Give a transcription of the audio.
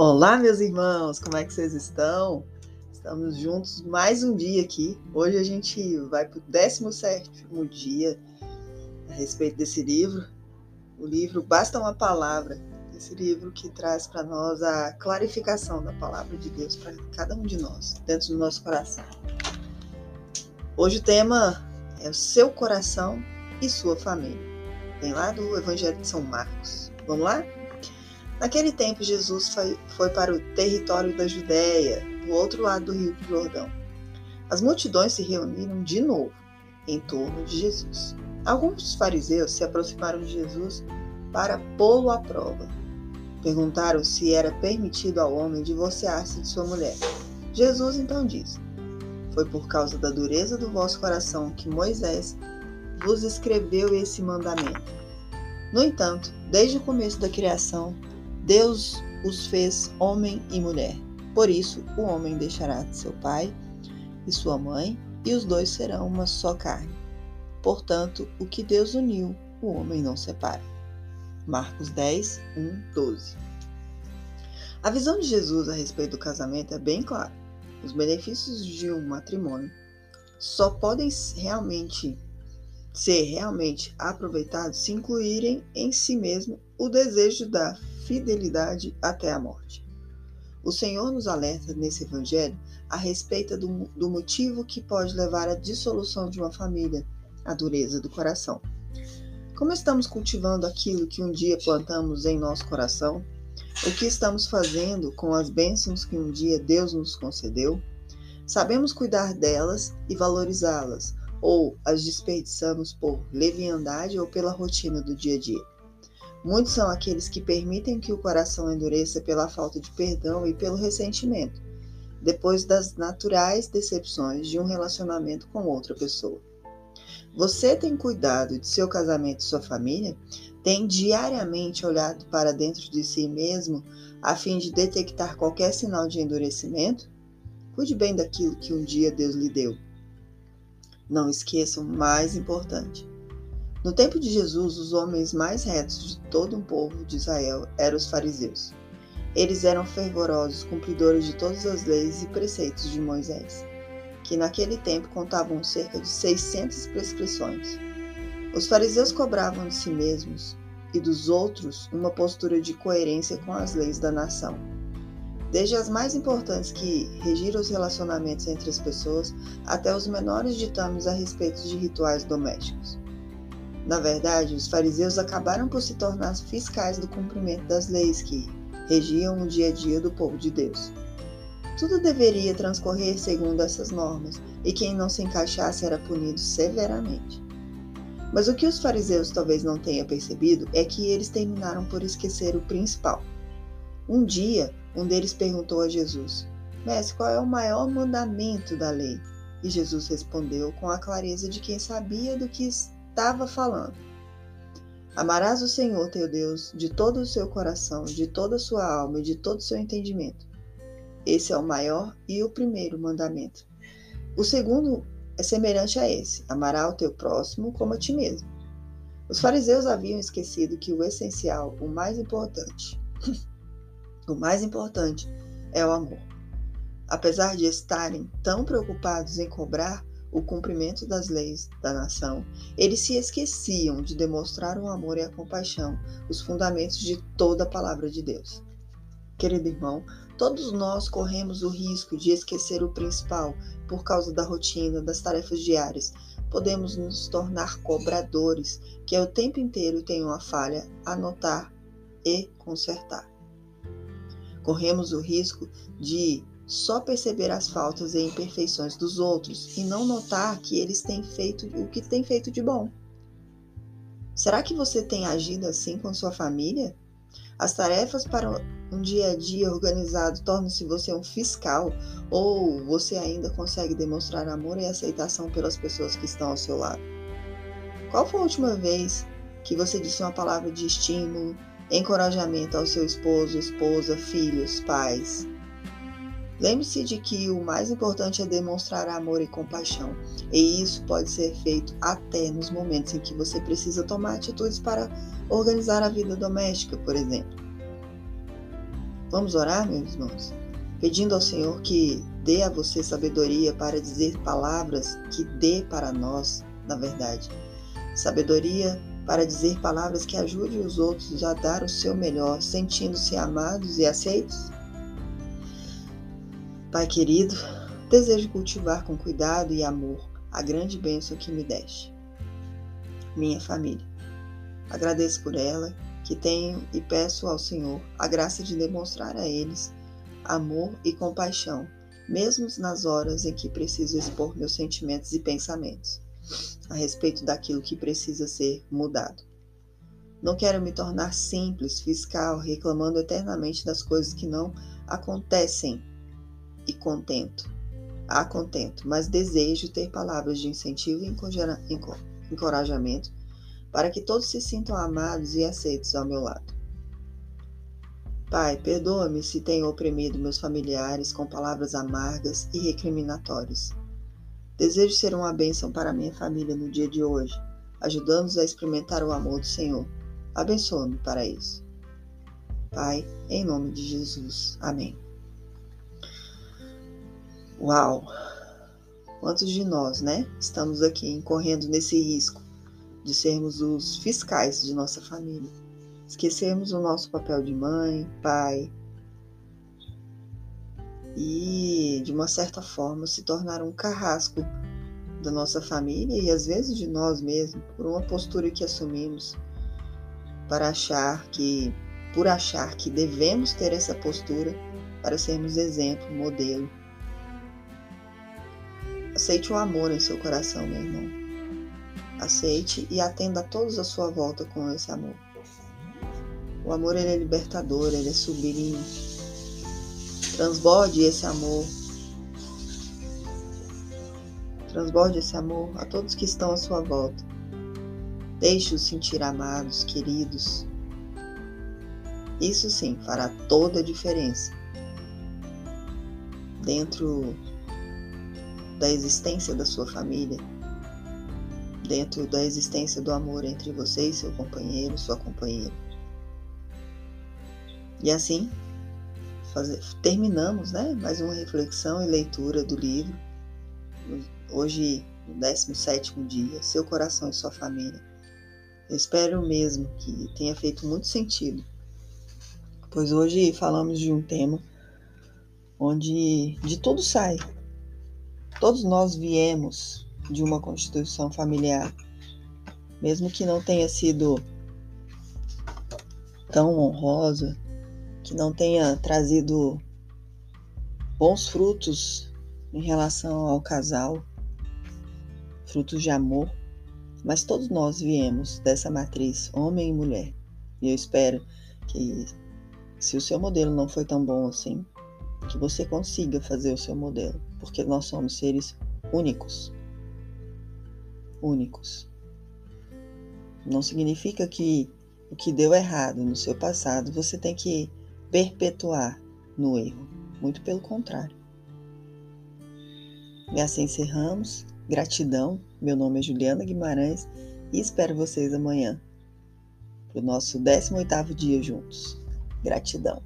Olá, meus irmãos, como é que vocês estão? Estamos juntos mais um dia aqui. Hoje a gente vai para o 17 dia a respeito desse livro. O livro Basta uma Palavra. Esse livro que traz para nós a clarificação da palavra de Deus para cada um de nós, dentro do nosso coração. Hoje o tema é o seu coração e sua família. Vem lá do Evangelho de São Marcos. Vamos lá? Naquele tempo, Jesus foi para o território da Judéia, do outro lado do rio Jordão. As multidões se reuniram de novo em torno de Jesus. Alguns fariseus se aproximaram de Jesus para pô-lo à prova. Perguntaram se era permitido ao homem divorciar-se de sua mulher. Jesus então disse: Foi por causa da dureza do vosso coração que Moisés vos escreveu esse mandamento. No entanto, desde o começo da criação, Deus os fez homem e mulher. Por isso, o homem deixará de seu pai e sua mãe, e os dois serão uma só carne. Portanto, o que Deus uniu, o homem não separa. Marcos 10, 1, 12. A visão de Jesus a respeito do casamento é bem clara. Os benefícios de um matrimônio só podem realmente ser realmente aproveitados se incluírem em si mesmo o desejo da fidelidade até a morte. O Senhor nos alerta nesse Evangelho a respeito do, do motivo que pode levar à dissolução de uma família, a dureza do coração. Como estamos cultivando aquilo que um dia plantamos em nosso coração? O que estamos fazendo com as bênçãos que um dia Deus nos concedeu? Sabemos cuidar delas e valorizá-las, ou as desperdiçamos por leviandade ou pela rotina do dia a dia? Muitos são aqueles que permitem que o coração endureça pela falta de perdão e pelo ressentimento, depois das naturais decepções de um relacionamento com outra pessoa. Você tem cuidado de seu casamento e sua família? Tem diariamente olhado para dentro de si mesmo a fim de detectar qualquer sinal de endurecimento? Cuide bem daquilo que um dia Deus lhe deu. Não esqueça o mais importante: no tempo de Jesus, os homens mais retos de todo o povo de Israel eram os fariseus. Eles eram fervorosos, cumpridores de todas as leis e preceitos de Moisés, que naquele tempo contavam cerca de 600 prescrições. Os fariseus cobravam de si mesmos e dos outros uma postura de coerência com as leis da nação. Desde as mais importantes que regiram os relacionamentos entre as pessoas até os menores ditames a respeito de rituais domésticos. Na verdade, os fariseus acabaram por se tornar fiscais do cumprimento das leis que regiam o dia a dia do povo de Deus. Tudo deveria transcorrer segundo essas normas, e quem não se encaixasse era punido severamente. Mas o que os fariseus talvez não tenham percebido é que eles terminaram por esquecer o principal. Um dia, um deles perguntou a Jesus: Mestre, qual é o maior mandamento da lei? E Jesus respondeu com a clareza de quem sabia do que estava falando. Amarás o Senhor teu Deus de todo o seu coração, de toda a sua alma e de todo o seu entendimento. Esse é o maior e o primeiro mandamento. O segundo é semelhante a esse: amará o teu próximo como a ti mesmo. Os fariseus haviam esquecido que o essencial, o mais importante, o mais importante é o amor. Apesar de estarem tão preocupados em cobrar o cumprimento das leis da nação, eles se esqueciam de demonstrar o amor e a compaixão, os fundamentos de toda a palavra de Deus. Querido irmão, todos nós corremos o risco de esquecer o principal por causa da rotina, das tarefas diárias. Podemos nos tornar cobradores, que o tempo inteiro tem uma falha a notar e consertar. Corremos o risco de só perceber as faltas e imperfeições dos outros e não notar que eles têm feito o que têm feito de bom. Será que você tem agido assim com sua família? As tarefas para um dia a dia organizado tornam-se você um fiscal ou você ainda consegue demonstrar amor e aceitação pelas pessoas que estão ao seu lado? Qual foi a última vez que você disse uma palavra de estímulo, encorajamento ao seu esposo, esposa, filhos, pais? Lembre-se de que o mais importante é demonstrar amor e compaixão, e isso pode ser feito até nos momentos em que você precisa tomar atitudes para organizar a vida doméstica, por exemplo. Vamos orar, meus irmãos? Pedindo ao Senhor que dê a você sabedoria para dizer palavras que dê para nós, na verdade. Sabedoria para dizer palavras que ajudem os outros a dar o seu melhor, sentindo-se amados e aceitos? Pai querido, desejo cultivar com cuidado e amor a grande bênção que me deste. Minha família. Agradeço por ela, que tenho e peço ao Senhor a graça de demonstrar a eles amor e compaixão, mesmo nas horas em que preciso expor meus sentimentos e pensamentos a respeito daquilo que precisa ser mudado. Não quero me tornar simples, fiscal, reclamando eternamente das coisas que não acontecem e contento. Há contento, mas desejo ter palavras de incentivo e encorajamento para que todos se sintam amados e aceitos ao meu lado. Pai, perdoa-me se tenho oprimido meus familiares com palavras amargas e recriminatórias. Desejo ser uma bênção para minha família no dia de hoje, ajudando-os a experimentar o amor do Senhor. Abençoa-me para isso. Pai, em nome de Jesus. Amém. Uau! Quantos de nós, né, estamos aqui incorrendo nesse risco de sermos os fiscais de nossa família? Esquecermos o nosso papel de mãe, pai, e, de uma certa forma, se tornar um carrasco da nossa família e às vezes de nós mesmos, por uma postura que assumimos para achar que, por achar que devemos ter essa postura para sermos exemplo, modelo Aceite o amor em seu coração, meu irmão. Aceite e atenda a todos à sua volta com esse amor. O amor ele é libertador, ele é sublime. Transborde esse amor. Transborde esse amor a todos que estão à sua volta. Deixe-os sentir amados, queridos. Isso sim fará toda a diferença dentro da existência da sua família, dentro da existência do amor entre você e seu companheiro, sua companheira. E assim, fazer, terminamos né, mais uma reflexão e leitura do livro. Hoje, no 17 dia, Seu Coração e Sua Família. Eu espero mesmo que tenha feito muito sentido, pois hoje falamos de um tema onde de tudo sai, Todos nós viemos de uma constituição familiar, mesmo que não tenha sido tão honrosa, que não tenha trazido bons frutos em relação ao casal, frutos de amor, mas todos nós viemos dessa matriz, homem e mulher. E eu espero que, se o seu modelo não foi tão bom assim, que você consiga fazer o seu modelo porque nós somos seres únicos. Únicos. Não significa que o que deu errado no seu passado você tem que perpetuar no erro. Muito pelo contrário. E assim encerramos. Gratidão. Meu nome é Juliana Guimarães e espero vocês amanhã para o nosso 18º dia juntos. Gratidão.